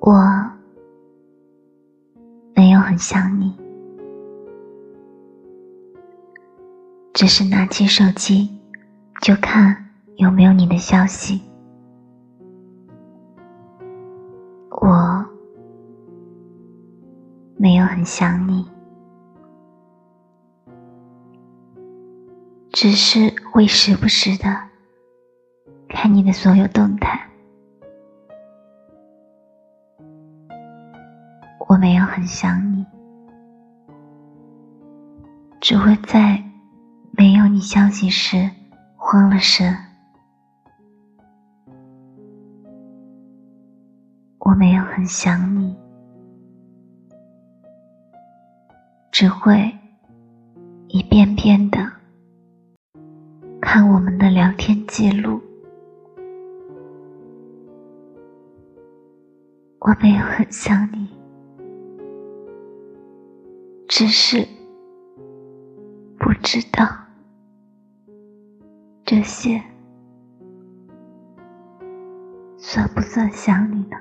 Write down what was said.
我没有很想你，只是拿起手机就看有没有你的消息。我没有很想你，只是会时不时的看你的所有动态。我没有很想你，只会在没有你消息时慌了神。我没有很想你，只会一遍遍的看我们的聊天记录。我没有很想你。只是不知道这些算不算想你呢？